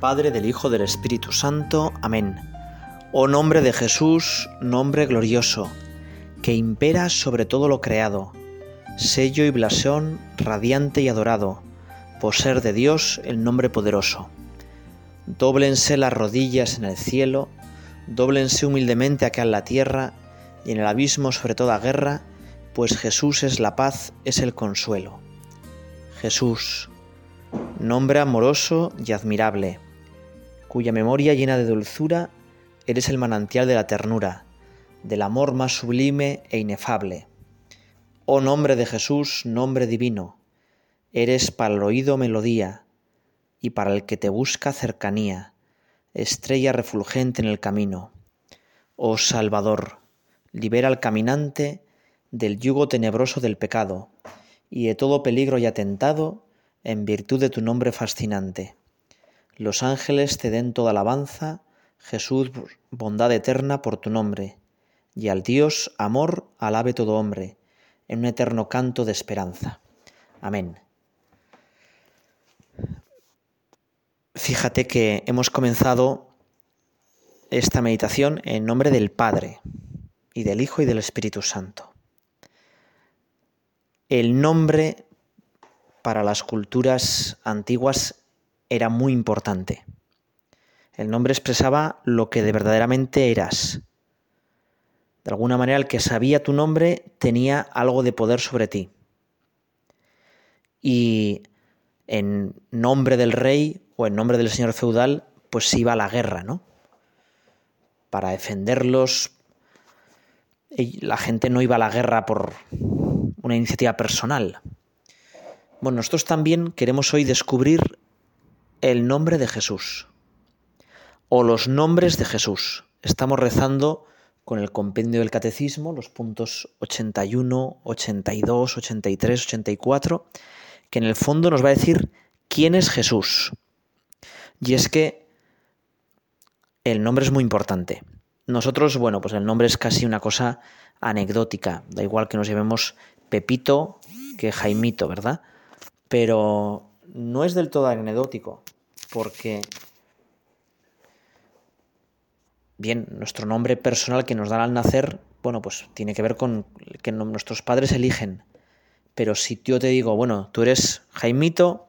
Padre, del Hijo, del Espíritu Santo. Amén. Oh nombre de Jesús, nombre glorioso, que impera sobre todo lo creado, sello y blasón radiante y adorado, por ser de Dios el nombre poderoso. Dóblense las rodillas en el cielo, dóblense humildemente acá en la tierra, y en el abismo sobre toda guerra, pues Jesús es la paz, es el consuelo. Jesús, nombre amoroso y admirable, cuya memoria llena de dulzura eres el manantial de la ternura, del amor más sublime e inefable. Oh nombre de Jesús, nombre divino, eres para el oído melodía y para el que te busca cercanía, estrella refulgente en el camino. Oh Salvador, libera al caminante del yugo tenebroso del pecado y de todo peligro y atentado en virtud de tu nombre fascinante. Los ángeles te den toda alabanza, Jesús, bondad eterna por tu nombre, y al Dios, amor, alabe todo hombre, en un eterno canto de esperanza. Amén. Fíjate que hemos comenzado esta meditación en nombre del Padre, y del Hijo y del Espíritu Santo. El nombre para las culturas antiguas era muy importante. El nombre expresaba lo que de verdaderamente eras. De alguna manera el que sabía tu nombre tenía algo de poder sobre ti. Y en nombre del rey o en nombre del señor feudal, pues iba a la guerra, ¿no? Para defenderlos. La gente no iba a la guerra por una iniciativa personal, bueno, nosotros también queremos hoy descubrir el nombre de Jesús o los nombres de Jesús. Estamos rezando con el compendio del catecismo, los puntos 81, 82, 83, 84, que en el fondo nos va a decir quién es Jesús. Y es que el nombre es muy importante. Nosotros, bueno, pues el nombre es casi una cosa anecdótica, da igual que nos llamemos Pepito que Jaimito, ¿verdad? pero no es del todo anecdótico, porque, bien, nuestro nombre personal que nos dan al nacer, bueno, pues tiene que ver con que nuestros padres eligen, pero si yo te digo, bueno, tú eres Jaimito,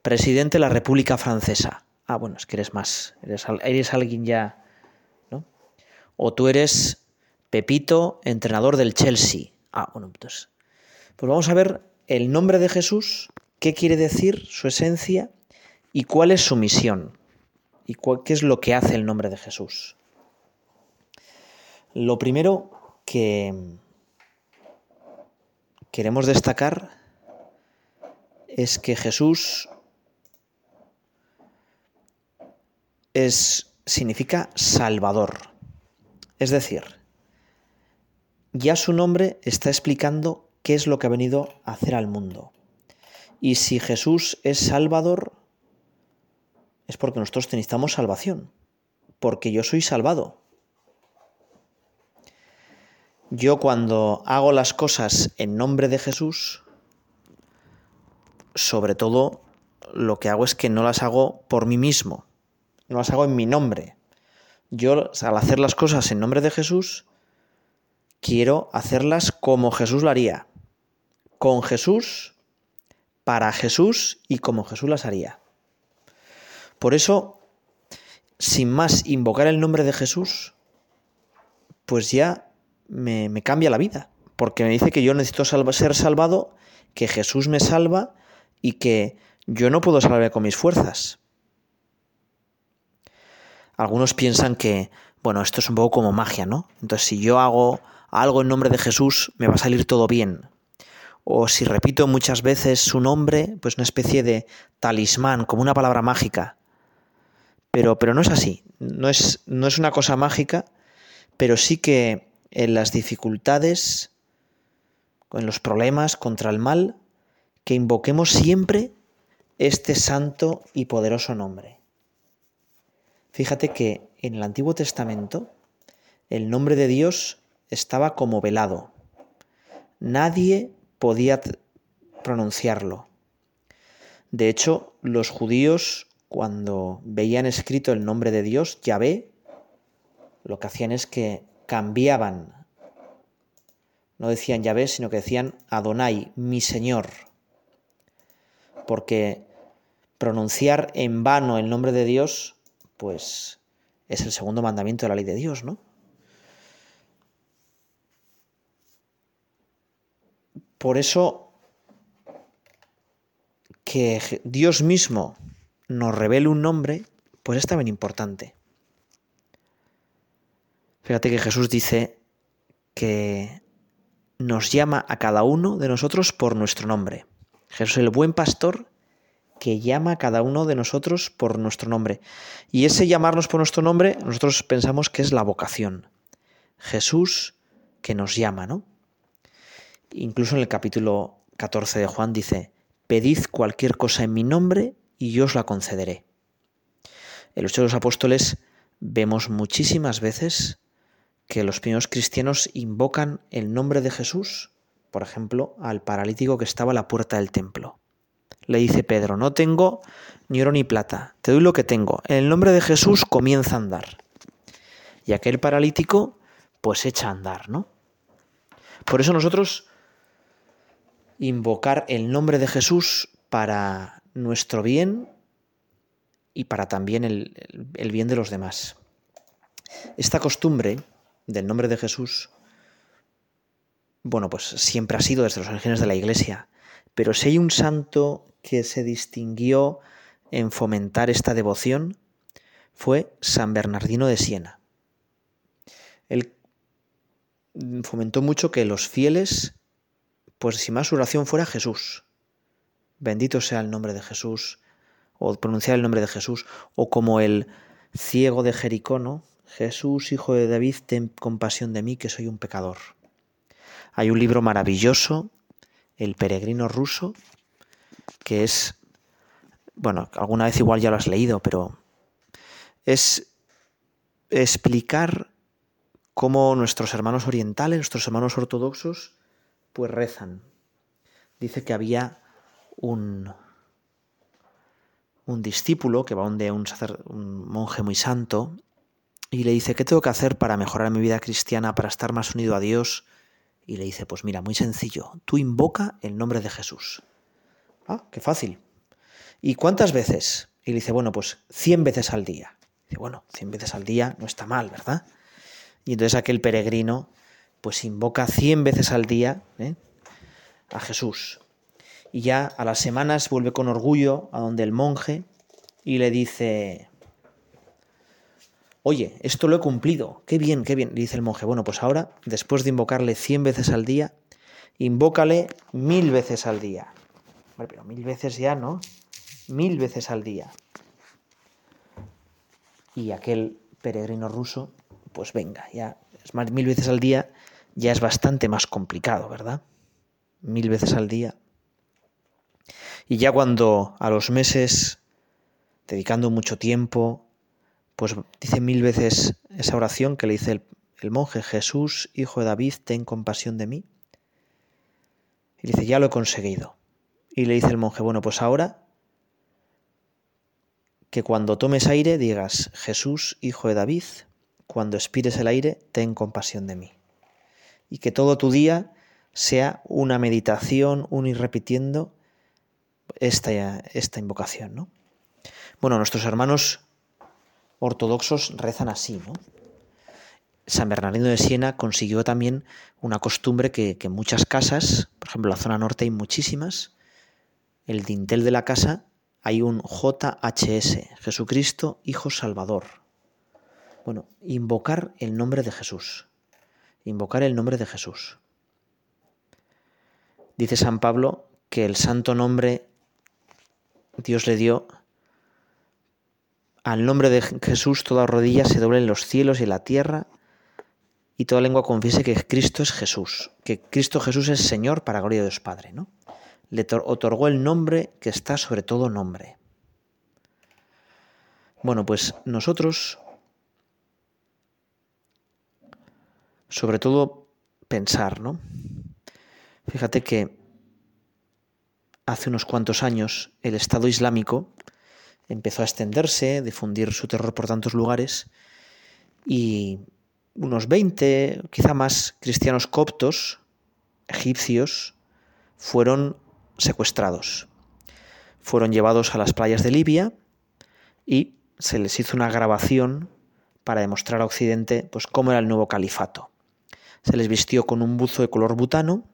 presidente de la República Francesa, ah, bueno, es que eres más, eres, eres alguien ya, ¿no? O tú eres Pepito, entrenador del Chelsea, ah, bueno, entonces, pues vamos a ver el nombre de Jesús qué quiere decir, su esencia y cuál es su misión y qué es lo que hace el nombre de Jesús. Lo primero que queremos destacar es que Jesús es, significa Salvador. Es decir, ya su nombre está explicando qué es lo que ha venido a hacer al mundo. Y si Jesús es Salvador, es porque nosotros necesitamos salvación, porque yo soy salvado. Yo cuando hago las cosas en nombre de Jesús, sobre todo lo que hago es que no las hago por mí mismo, no las hago en mi nombre. Yo al hacer las cosas en nombre de Jesús, quiero hacerlas como Jesús lo haría, con Jesús para Jesús y como Jesús las haría. Por eso, sin más invocar el nombre de Jesús, pues ya me, cambia la vida, porque me dice que yo necesito ser salvado, que Jesús me salva y que yo no puedo salvarme con mis fuerzas. Algunos piensan que, bueno, esto es un poco como magia, ¿no? Entonces, si yo hago algo en nombre de Jesús, me va a salir todo bien o si repito muchas veces su nombre, pues una especie de talismán, como una palabra mágica. Pero, pero no es así, no es, no es una cosa mágica, pero sí que en las dificultades, en los problemas contra el mal, que invoquemos siempre este santo y poderoso nombre. Fíjate que en el Antiguo Testamento el nombre de Dios estaba como velado. Nadie podía pronunciarlo. De hecho, los judíos cuando veían escrito el nombre de Dios, Yahvé, lo que hacían es que cambiaban. No decían Yahvé, sino que decían Adonai, mi Señor. Porque pronunciar en vano el nombre de Dios, pues es el segundo mandamiento de la ley de Dios, ¿no? Por eso que Dios mismo nos revele un nombre, pues es también importante. Fíjate que Jesús dice que nos llama a cada uno de nosotros por nuestro nombre. Jesús el buen pastor que llama a cada uno de nosotros por nuestro nombre. Y ese llamarnos por nuestro nombre, nosotros pensamos que es la vocación. Jesús que nos llama, ¿no? Incluso en el capítulo 14 de Juan dice, pedid cualquier cosa en mi nombre y yo os la concederé. En los Hechos de los Apóstoles vemos muchísimas veces que los primeros cristianos invocan el nombre de Jesús, por ejemplo, al paralítico que estaba a la puerta del templo. Le dice Pedro, no tengo ni oro ni plata, te doy lo que tengo. En el nombre de Jesús comienza a andar. Y aquel paralítico pues echa a andar, ¿no? Por eso nosotros invocar el nombre de Jesús para nuestro bien y para también el, el bien de los demás. Esta costumbre del nombre de Jesús, bueno, pues siempre ha sido desde los orígenes de la Iglesia, pero si hay un santo que se distinguió en fomentar esta devoción, fue San Bernardino de Siena. Él fomentó mucho que los fieles, pues si más su oración fuera Jesús, bendito sea el nombre de Jesús, o pronunciar el nombre de Jesús, o como el ciego de Jericó, ¿no? Jesús, hijo de David, ten compasión de mí, que soy un pecador. Hay un libro maravilloso, El peregrino ruso, que es, bueno, alguna vez igual ya lo has leído, pero es explicar cómo nuestros hermanos orientales, nuestros hermanos ortodoxos, pues rezan. Dice que había un, un discípulo que va donde un, un monje muy santo y le dice, ¿qué tengo que hacer para mejorar mi vida cristiana, para estar más unido a Dios? Y le dice, pues mira, muy sencillo, tú invoca el nombre de Jesús. Ah, qué fácil. ¿Y cuántas veces? Y le dice, bueno, pues 100 veces al día. dice, bueno, 100 veces al día no está mal, ¿verdad? Y entonces aquel peregrino, pues invoca 100 veces al día ¿eh? a Jesús. Y ya a las semanas vuelve con orgullo a donde el monje y le dice, Oye, esto lo he cumplido, qué bien, qué bien. dice el monje, bueno, pues ahora, después de invocarle cien veces al día, invócale mil veces al día. Pero mil veces ya, ¿no? Mil veces al día. Y aquel peregrino ruso, pues venga, ya, es más, mil veces al día ya es bastante más complicado, ¿verdad? Mil veces al día. Y ya cuando a los meses, dedicando mucho tiempo, pues dice mil veces esa oración que le dice el, monje, Jesús, hijo de David, ten compasión de mí. Y dice, ya lo he conseguido. Y le dice el monje, bueno, pues ahora que cuando tomes aire digas, Jesús, hijo de David, cuando expires el aire, ten compasión de mí. Y que todo tu día sea una meditación, un ir repitiendo esta, invocación, ¿no? Bueno, nuestros hermanos ortodoxos rezan así, ¿no? San Bernardino de Siena consiguió también una costumbre que, en muchas casas, por ejemplo en la zona norte hay muchísimas, el dintel de la casa hay un JHS, Jesucristo Hijo Salvador. Bueno, invocar el nombre de Jesús. Invocar el nombre de Jesús. Dice San Pablo que el santo nombre Dios le dio al nombre de Jesús toda rodilla se doble en los cielos y en la tierra y toda lengua confiese que Cristo es Jesús, que Cristo Jesús es Señor para gloria de Dios Padre, ¿no? Le otorgó el nombre que está sobre todo nombre. Bueno, pues nosotros, sobre todo pensar, ¿no? Fíjate que hace unos cuantos años el Estado Islámico empezó a extenderse, difundir su terror por tantos lugares y unos 20, quizá más, cristianos coptos, egipcios, fueron secuestrados. Fueron llevados a las playas de Libia y se les hizo una grabación para demostrar a Occidente pues, cómo era el nuevo califato. Se les vistió con un buzo de color butano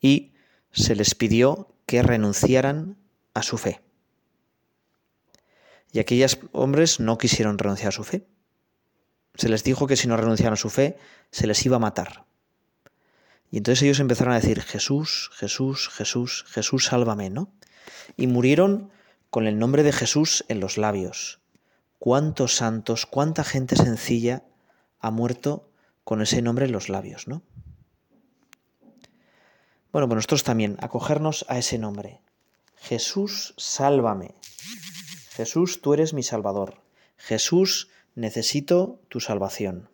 y se les pidió que renunciaran a su fe. Y aquellos hombres no quisieron renunciar a su fe. Se les dijo que si no renunciaban a su fe, se les iba a matar. Y entonces ellos empezaron a decir, Jesús, Jesús, Jesús, Jesús, sálvame, ¿no? Y murieron con el nombre de Jesús en los labios. ¿Cuántos santos, cuánta gente sencilla ha muerto con ese nombre en los labios, ¿no? Bueno, pues nosotros también, acogernos a ese nombre. Jesús, sálvame. Jesús, tú eres mi Salvador. Jesús, necesito tu salvación.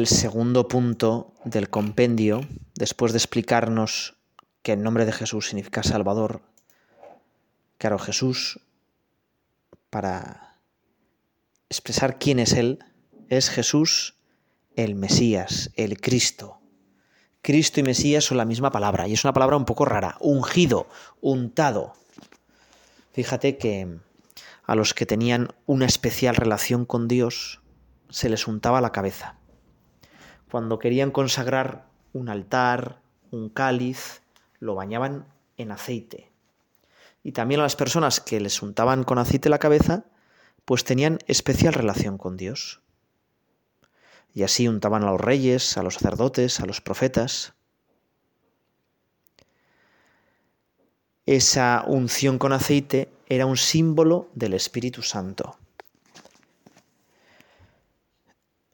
El segundo punto del compendio, después de explicarnos que el nombre de Jesús significa Salvador, claro, Jesús, para expresar quién es Él, es Jesús el Mesías, el Cristo. Cristo y Mesías son la misma palabra, y es una palabra un poco rara, ungido, untado. Fíjate que a los que tenían una especial relación con Dios se les untaba la cabeza cuando querían consagrar un altar, un cáliz, lo bañaban en aceite. Y también a las personas que les untaban con aceite la cabeza, pues tenían especial relación con Dios. Y así untaban a los reyes, a los sacerdotes, a los profetas. Esa unción con aceite era un símbolo del Espíritu Santo.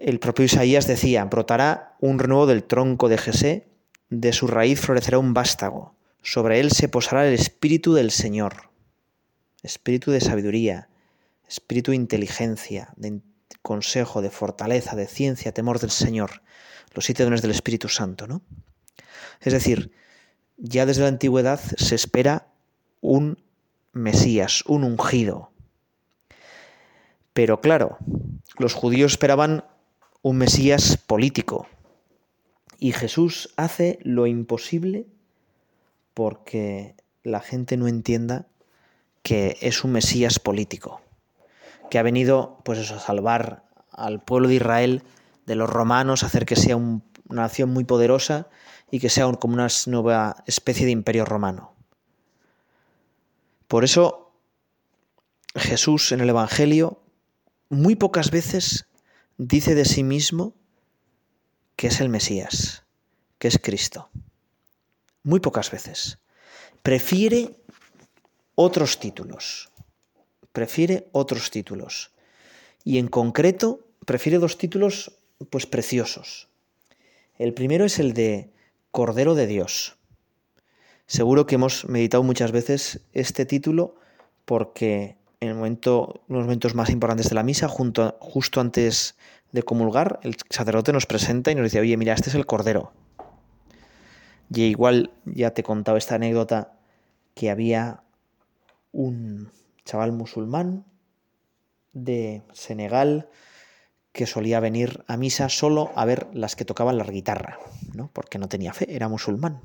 El propio Isaías decía, brotará un renuevo del tronco de Jesé, de su raíz florecerá un vástago, sobre él se posará el espíritu del Señor, espíritu de sabiduría, espíritu de inteligencia, de consejo, de fortaleza, de ciencia, temor del Señor, los siete dones del Espíritu Santo, ¿no? Es decir, ya desde la antigüedad se espera un Mesías, un ungido. Pero claro, los judíos esperaban un Mesías político. Y Jesús hace lo imposible porque la gente no entienda que es un Mesías político, que ha venido pues a salvar al pueblo de Israel de los romanos, hacer que sea una nación muy poderosa y que sea como una nueva especie de imperio romano. Por eso Jesús en el Evangelio muy pocas veces dice de sí mismo que es el Mesías, que es Cristo. Muy pocas veces. Prefiere otros títulos. Prefiere otros títulos. Y en concreto, prefiere dos títulos pues preciosos. El primero es el de Cordero de Dios. Seguro que hemos meditado muchas veces este título porque en el momento, los momentos más importantes de la misa, justo antes de comulgar, el sacerdote nos presenta y nos dice, oye, mira, este es el Cordero. Y igual ya te he contado esta anécdota que había un chaval musulmán de Senegal que solía venir a misa solo a ver las que tocaban la guitarra, ¿no? porque no tenía fe, era musulmán.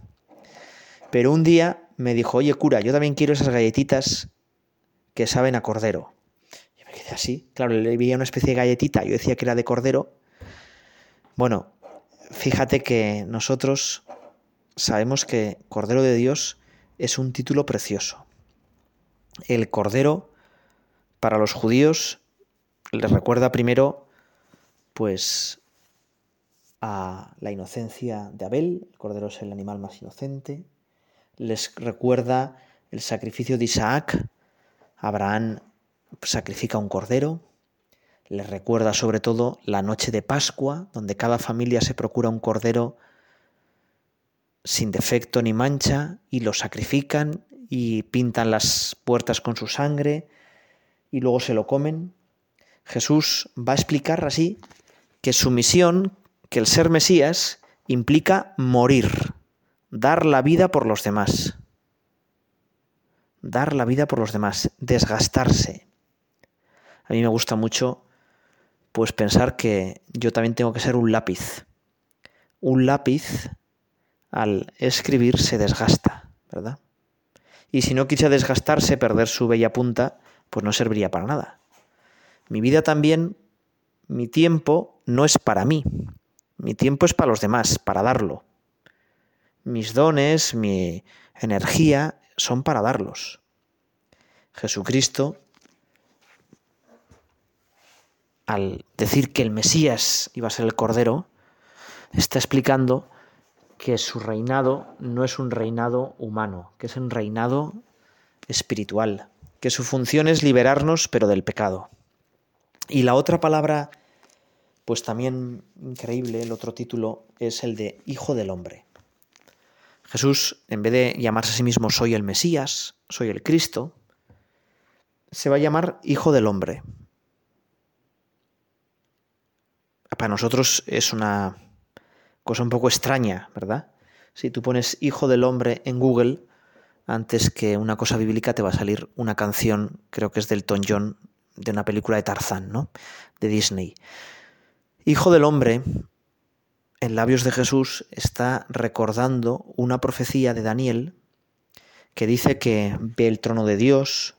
Pero un día me dijo, oye cura, yo también quiero esas galletitas que saben a cordero. Yo me quedé así. Claro, le veía una especie de galletita, yo decía que era de cordero. Bueno, fíjate que nosotros sabemos que Cordero de Dios es un título precioso. El Cordero, para los judíos, les recuerda primero, pues, a la inocencia de Abel. El Cordero es el animal más inocente. les recuerda el sacrificio de Isaac. Abraham sacrifica un cordero. Les recuerda sobre todo la noche de Pascua, donde cada familia se procura un cordero sin defecto ni mancha y lo sacrifican y pintan las puertas con su sangre y luego se lo comen. Jesús va a explicar así que su misión, que el ser Mesías, implica morir, dar la vida por los demás. Dar la vida por los demás, desgastarse. A mí me gusta mucho pues pensar que yo también tengo que ser un lápiz. Un lápiz al escribir se desgasta, ¿verdad? Y si no quisiera desgastarse, perder su bella punta, pues no serviría para nada. Mi vida también, mi tiempo no es para mí. Mi tiempo es para los demás, para darlo. Mis dones, mi energía son para darlos. Jesucristo, al decir que el Mesías iba a ser el Cordero, está explicando que su reinado no es un reinado humano, que es un reinado espiritual, que su función es liberarnos pero del pecado. Y la otra palabra, pues también increíble, el otro título es el de Hijo del Hombre. Jesús, en vez de llamarse a sí mismo soy el Mesías, soy el Cristo, se va a llamar Hijo del Hombre. Para nosotros es una cosa un poco extraña, ¿verdad? Si tú pones Hijo del Hombre en Google, antes que una cosa bíblica te va a salir una canción, creo que es del Ton John, de una película de Tarzán, ¿no? De Disney. Hijo del hombre, en labios de Jesús, está recordando una profecía de Daniel que dice que ve el trono de Dios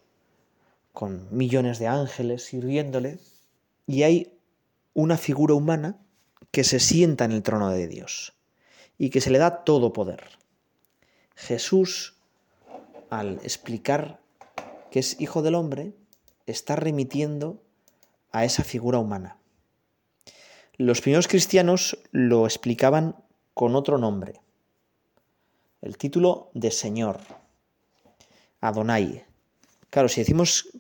con millones de ángeles sirviéndole y hay una figura humana que se sienta en el trono de Dios y que se le da todo poder. Jesús, al explicar que es hijo del hombre, está remitiendo a esa figura humana. Los primeros cristianos lo explicaban con otro nombre, el título de Señor, Adonai. Claro, si decimos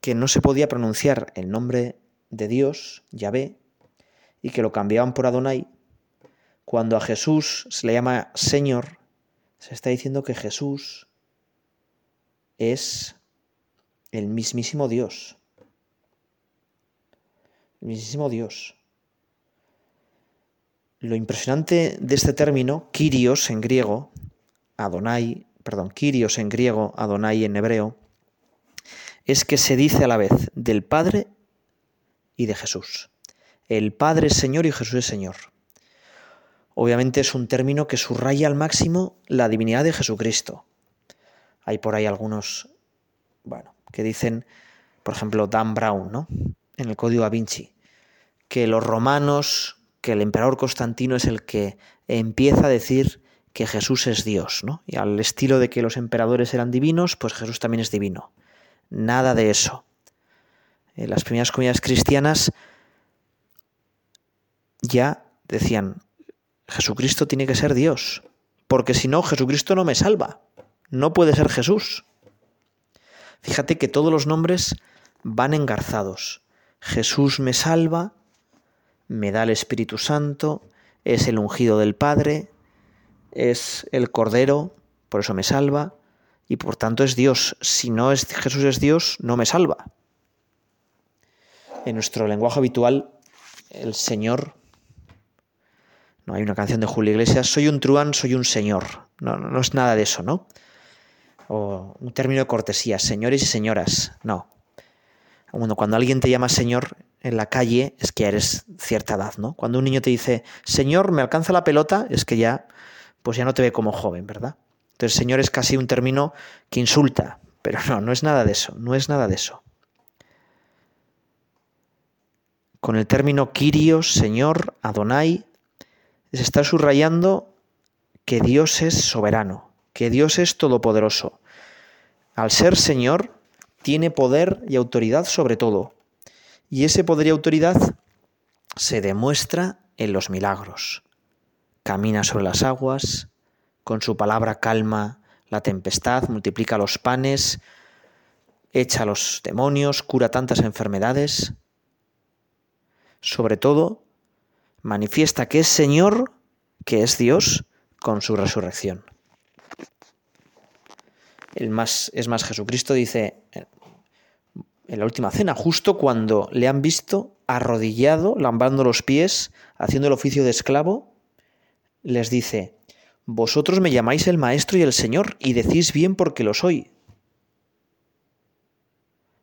que no se podía pronunciar el nombre de Dios, Yahvé, y que lo cambiaban por Adonai, cuando a Jesús se le llama Señor, se está diciendo que Jesús es el mismísimo Dios. El mismísimo Dios. Lo impresionante de este término, Kyrios en griego, Adonai, perdón, Kyrios en griego, Adonai en hebreo, es que se dice a la vez del Padre y de Jesús. El Padre es Señor y Jesús es Señor. Obviamente es un término que subraya al máximo la divinidad de Jesucristo. Hay por ahí algunos, bueno, que dicen, por ejemplo, Dan Brown, ¿no? En el Código da Vinci, que los romanos, que el emperador Constantino es el que empieza a decir que Jesús es Dios, ¿no? Y al estilo de que los emperadores eran divinos, pues Jesús también es divino. Nada de eso. En las primeras comunidades cristianas ya decían, Jesucristo tiene que ser Dios, porque si no, Jesucristo no me salva. No puede ser Jesús. Fíjate que todos los nombres van engarzados. Jesús me salva, me da el Espíritu Santo, es el ungido del Padre, es el Cordero, por eso me salva, y por tanto es Dios. Si no es Jesús es Dios, no me salva. En nuestro lenguaje habitual, el Señor, no hay una canción de Julio Iglesias, soy un truán, soy un señor. No, no es nada de eso, ¿no? o un término de cortesía, señores y señoras. No. cuando alguien te llama señor en la calle es que eres cierta edad, ¿no? Cuando un niño te dice, señor, me alcanza la pelota, es que ya, pues ya no te ve como joven, ¿verdad? Entonces, señor es casi un término que insulta, pero no, no es nada de eso, no es nada de eso. Con el término Kyrios, Señor, Adonai, se está subrayando que Dios es soberano, que Dios es todopoderoso, al ser Señor, tiene poder y autoridad sobre todo. Y ese poder y autoridad se demuestra en los milagros. Camina sobre las aguas, con su palabra calma la tempestad, multiplica los panes, echa los demonios, cura tantas enfermedades. Sobre todo, manifiesta que es Señor, que es Dios, con su resurrección. El más, es más, Jesucristo dice en la última cena, justo cuando le han visto arrodillado, lambando los pies, haciendo el oficio de esclavo, les dice, Vosotros me llamáis el Maestro y el Señor, y decís bien porque lo soy.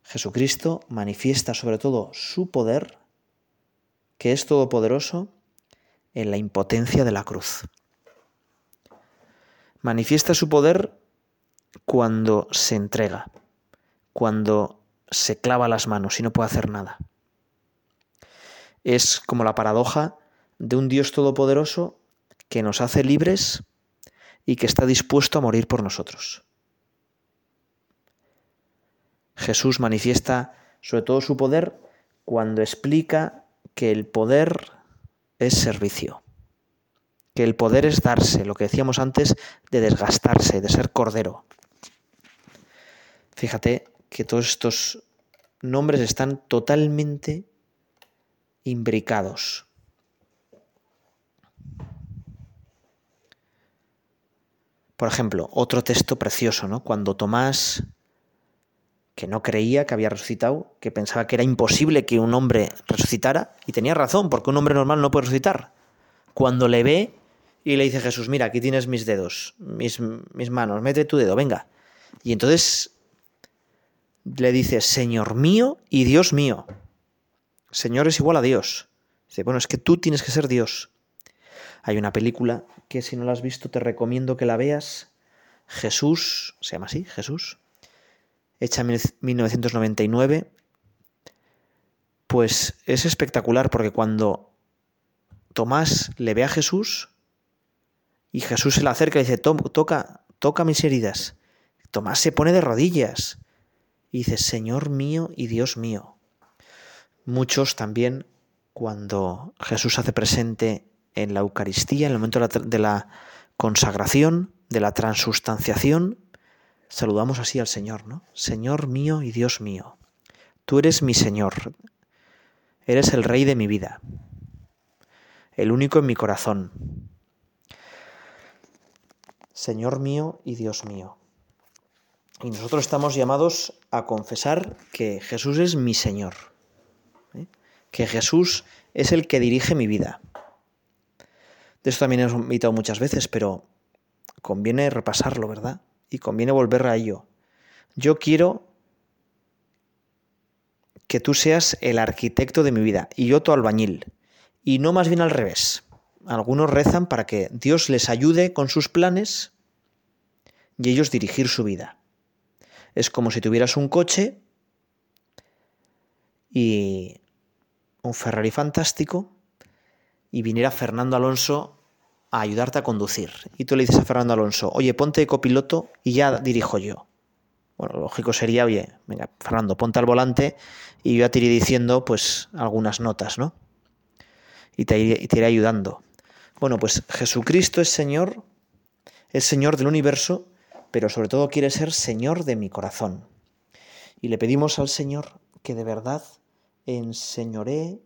Jesucristo manifiesta sobre todo su poder, que es todopoderoso, en la impotencia de la cruz. Manifiesta su poder cuando se entrega, cuando se clava las manos y no puede hacer nada. Es como la paradoja de un Dios todopoderoso que nos hace libres y que está dispuesto a morir por nosotros. Jesús manifiesta sobre todo su poder cuando explica que el poder es servicio, que el poder es darse, lo que decíamos antes de desgastarse, de ser cordero. Fíjate que todos estos nombres están totalmente imbricados. Por ejemplo, otro texto precioso, ¿no? Cuando Tomás, que no creía que había resucitado, que pensaba que era imposible que un hombre resucitara, y tenía razón, porque un hombre normal no puede resucitar. Cuando le ve y le dice Jesús, mira, aquí tienes mis dedos, mis, mis manos, mete tu dedo, venga. Y entonces le dice, Señor mío y Dios mío. Señor es igual a Dios. Dice, bueno, es que tú tienes que ser Dios. Hay una película que si no la has visto te recomiendo que la veas. Jesús, se llama así, Jesús, hecha en 1999. Pues es espectacular porque cuando Tomás le ve a Jesús y Jesús se le acerca y dice, toca, toca mis heridas. Tomás se pone de rodillas y dice, Señor mío y Dios mío. Muchos también, cuando Jesús hace presente en la Eucaristía, en el momento de la, consagración, de la transustanciación, saludamos así al Señor, ¿no? Señor mío y Dios mío, tú eres mi Señor, eres el Rey de mi vida, el único en mi corazón. Señor mío y Dios mío. Y nosotros estamos llamados a confesar que Jesús es mi Señor, ¿eh? que Jesús es el que dirige mi vida. De esto también hemos invitado muchas veces, pero conviene repasarlo, ¿verdad? Y conviene volver a ello. Yo quiero que tú seas el arquitecto de mi vida y yo tu albañil. Y no más bien al revés. Algunos rezan para que Dios les ayude con sus planes y ellos dirigir su vida. Es como si tuvieras un coche y un Ferrari fantástico y viniera Fernando Alonso a ayudarte a conducir. Y tú le dices a Fernando Alonso, oye, ponte de copiloto y ya dirijo yo. Bueno, lo lógico sería, oye, venga, Fernando, ponte al volante y yo ya te iré diciendo, pues, algunas notas, ¿no? Y te, y te iré ayudando. Bueno, pues Jesucristo es Señor, es Señor del universo, pero sobre todo quiere ser Señor de mi corazón. Y le pedimos al Señor que de verdad enseñoree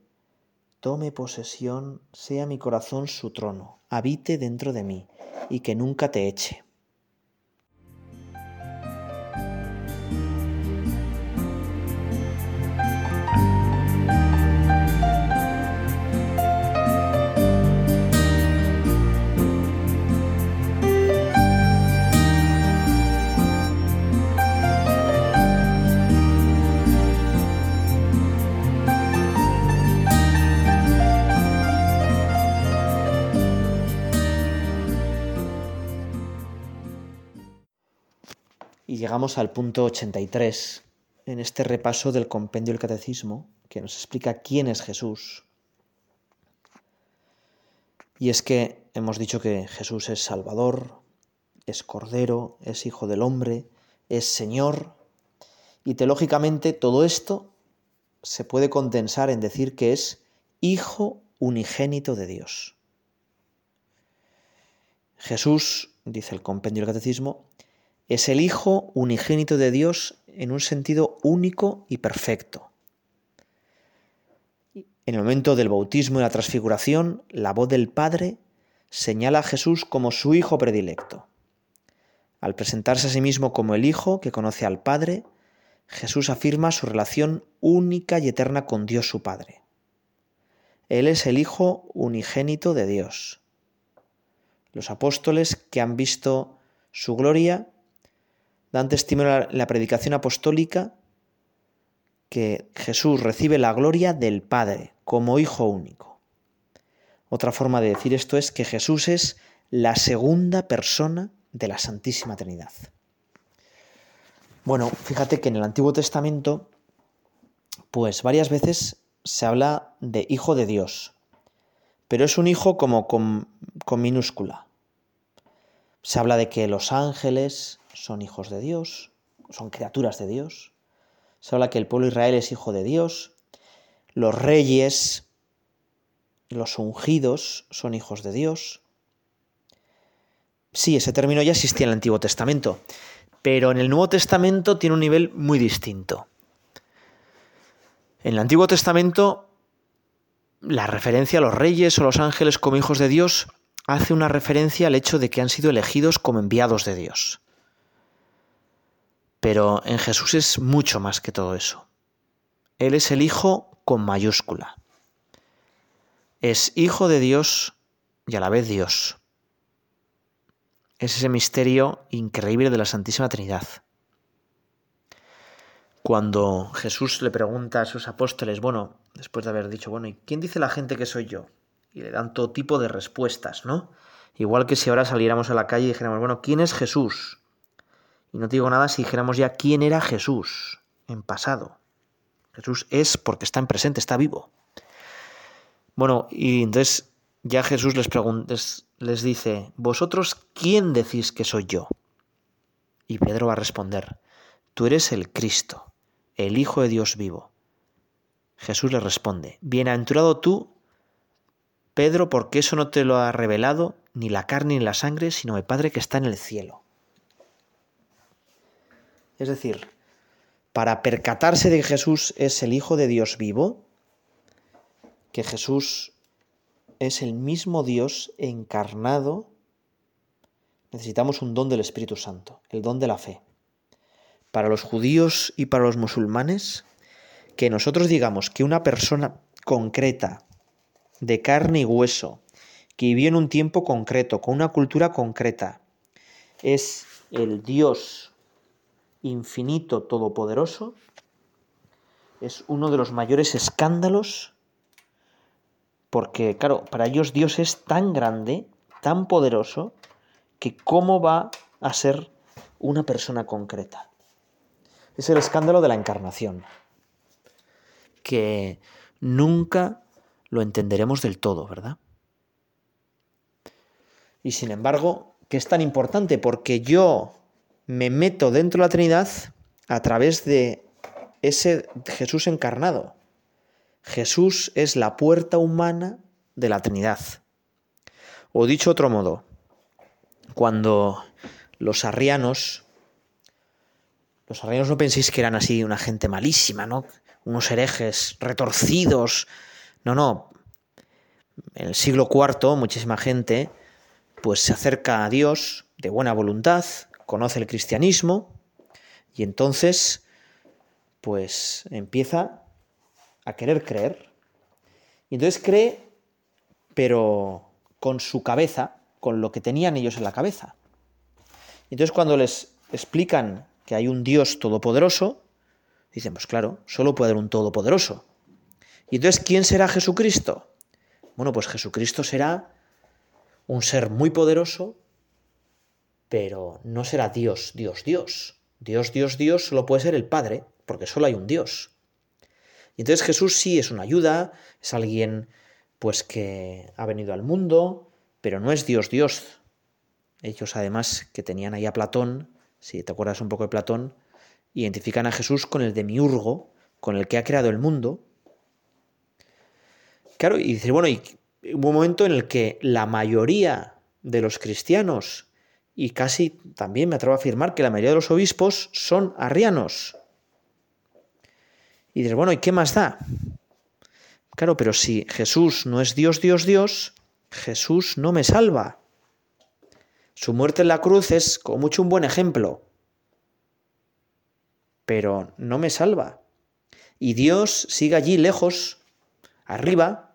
tome posesión, sea mi corazón su trono, habite dentro de mí y que nunca te eche. Y llegamos al punto 83 en este repaso del compendio del catecismo que nos explica quién es Jesús. Y es que hemos dicho que Jesús es Salvador, es Cordero, es Hijo del Hombre, es Señor. Y teológicamente todo esto se puede condensar en decir que es Hijo unigénito de Dios. Jesús, dice el compendio del catecismo, Es el Hijo unigénito de Dios en un sentido único y perfecto. En el momento del bautismo y la transfiguración, la voz del Padre señala a Jesús como su Hijo predilecto. Al presentarse a sí mismo como el Hijo que conoce al Padre, Jesús afirma su relación única y eterna con Dios su Padre. Él es el Hijo unigénito de Dios. Los apóstoles que han visto su gloria dan testimonio la predicación apostólica que Jesús recibe la gloria del Padre como Hijo único. Otra forma de decir esto es que Jesús es la segunda persona de la Santísima Trinidad. Bueno, fíjate que en el Antiguo Testamento, pues varias veces se habla de Hijo de Dios, pero es un hijo como con minúscula. Se habla de que los ángeles son hijos de Dios, son criaturas de Dios. Se habla que el pueblo de Israel es hijo de Dios. Los reyes, los ungidos son hijos de Dios. Sí, ese término ya existía en el Antiguo Testamento, pero en el Nuevo Testamento tiene un nivel muy distinto. En el Antiguo Testamento, la referencia a los reyes o los ángeles como hijos de Dios hace una referencia al hecho de que han sido elegidos como enviados de Dios. Pero en Jesús es mucho más que todo eso. Él es el Hijo con mayúscula. Es Hijo de Dios y a la vez Dios. Es ese misterio increíble de la Santísima Trinidad. Cuando Jesús le pregunta a sus apóstoles, bueno, después de haber dicho, bueno, ¿y quién dice la gente que soy yo? Y le dan todo tipo de respuestas, ¿no? Igual que si ahora saliéramos a la calle y dijéramos, bueno, ¿quién es Jesús? Y no te digo nada si dijéramos ya quién era Jesús en pasado. Jesús es porque está en presente, está vivo. Bueno, y entonces ya Jesús les, les dice, ¿vosotros quién decís que soy yo? Y Pedro va a responder, tú eres el Cristo, el Hijo de Dios vivo. Jesús le responde, bienaventurado tú, Pedro, porque eso no te lo ha revelado ni la carne ni la sangre, sino el Padre que está en el cielo. Es decir, para percatarse de que Jesús es el Hijo de Dios vivo, que Jesús es el mismo Dios encarnado, necesitamos un don del Espíritu Santo, el don de la fe. Para los judíos y para los musulmanes, que nosotros digamos que una persona concreta, de carne y hueso, que vivió en un tiempo concreto, con una cultura concreta, es el Dios infinito, todopoderoso, es uno de los mayores escándalos, porque, claro, para ellos Dios es tan grande, tan poderoso, que cómo va a ser una persona concreta. Es el escándalo de la encarnación, que nunca lo entenderemos del todo, ¿verdad? Y sin embargo, que es tan importante porque yo me meto dentro de la Trinidad a través de ese Jesús encarnado. Jesús es la puerta humana de la Trinidad. O dicho otro modo, cuando los arrianos, los arrianos no penséis que eran así una gente malísima, ¿no? Unos herejes retorcidos. No, no. En el siglo IV muchísima gente pues se acerca a Dios de buena voluntad, conoce el cristianismo y entonces pues empieza a querer creer. Y entonces cree, pero con su cabeza, con lo que tenían ellos en la cabeza. Y entonces cuando les explican que hay un Dios todopoderoso, dicen, pues claro, solo puede haber un todopoderoso. Y entonces, ¿quién será Jesucristo? Bueno, pues Jesucristo será un ser muy poderoso, pero no será Dios, Dios, Dios. Dios, Dios, Dios solo puede ser el Padre, porque solo hay un Dios. Y entonces Jesús sí es una ayuda, es alguien pues que ha venido al mundo, pero no es Dios, Dios. Ellos además que tenían ahí a Platón, si te acuerdas un poco de Platón, identifican a Jesús con el demiurgo, con el que ha creado el mundo. Claro, y dice, bueno, y hubo un momento en el que la mayoría de los cristianos y casi también me atrevo a afirmar que la mayoría de los obispos son arrianos. Y dices, bueno, ¿y qué más da? Claro, pero si Jesús no es Dios, Dios, Dios, Jesús no me salva. Su muerte en la cruz es como mucho un buen ejemplo, pero no me salva. Y Dios sigue allí lejos, arriba.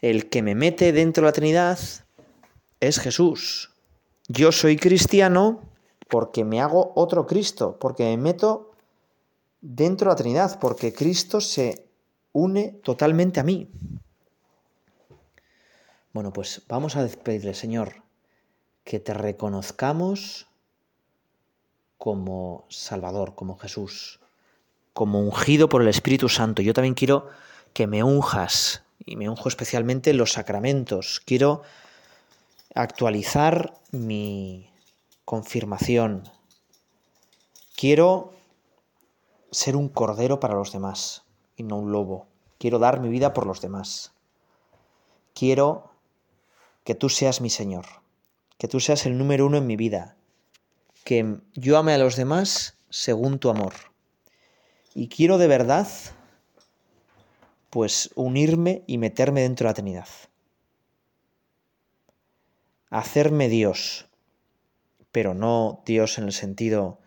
El que me mete dentro de la Trinidad es Jesús. Yo soy cristiano porque me hago otro Cristo, porque me meto dentro de la Trinidad, porque Cristo se une totalmente a mí. Bueno, pues vamos a pedirle, Señor, que te reconozcamos como Salvador, como Jesús, como ungido por el Espíritu Santo. Yo también quiero que me unjas, y me unjo especialmente en los sacramentos. Quiero actualizar mi confirmación. Quiero ser un cordero para los demás y no un lobo. Quiero dar mi vida por los demás. Quiero que tú seas mi Señor, que tú seas el número uno en mi vida, que yo ame a los demás según tu amor. Y quiero de verdad, pues, unirme y meterme dentro de la Trinidad. Hacerme Dios, pero no Dios en el sentido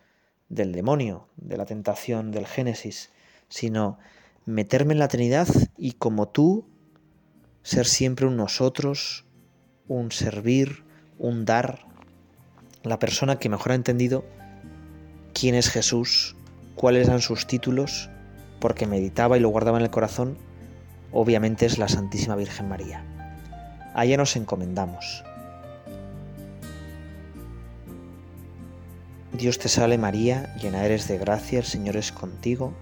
del demonio, de la tentación del Génesis, sino meterme en la Trinidad y como tú, ser siempre un nosotros, un servir, un dar, la persona que mejor ha entendido quién es Jesús, cuáles eran sus títulos, porque meditaba y lo guardaba en el corazón, obviamente es la Santísima Virgen María. A ella nos encomendamos. Dios te salve María, llena eres de gracia, el Señor es contigo,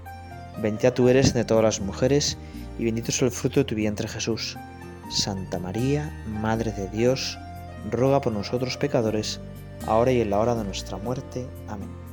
bendita tú eres entre todas las mujeres, y bendito es el fruto de tu vientre Jesús. Santa María, Madre de Dios, ruega por nosotros pecadores, ahora y en la hora de nuestra muerte. Amén.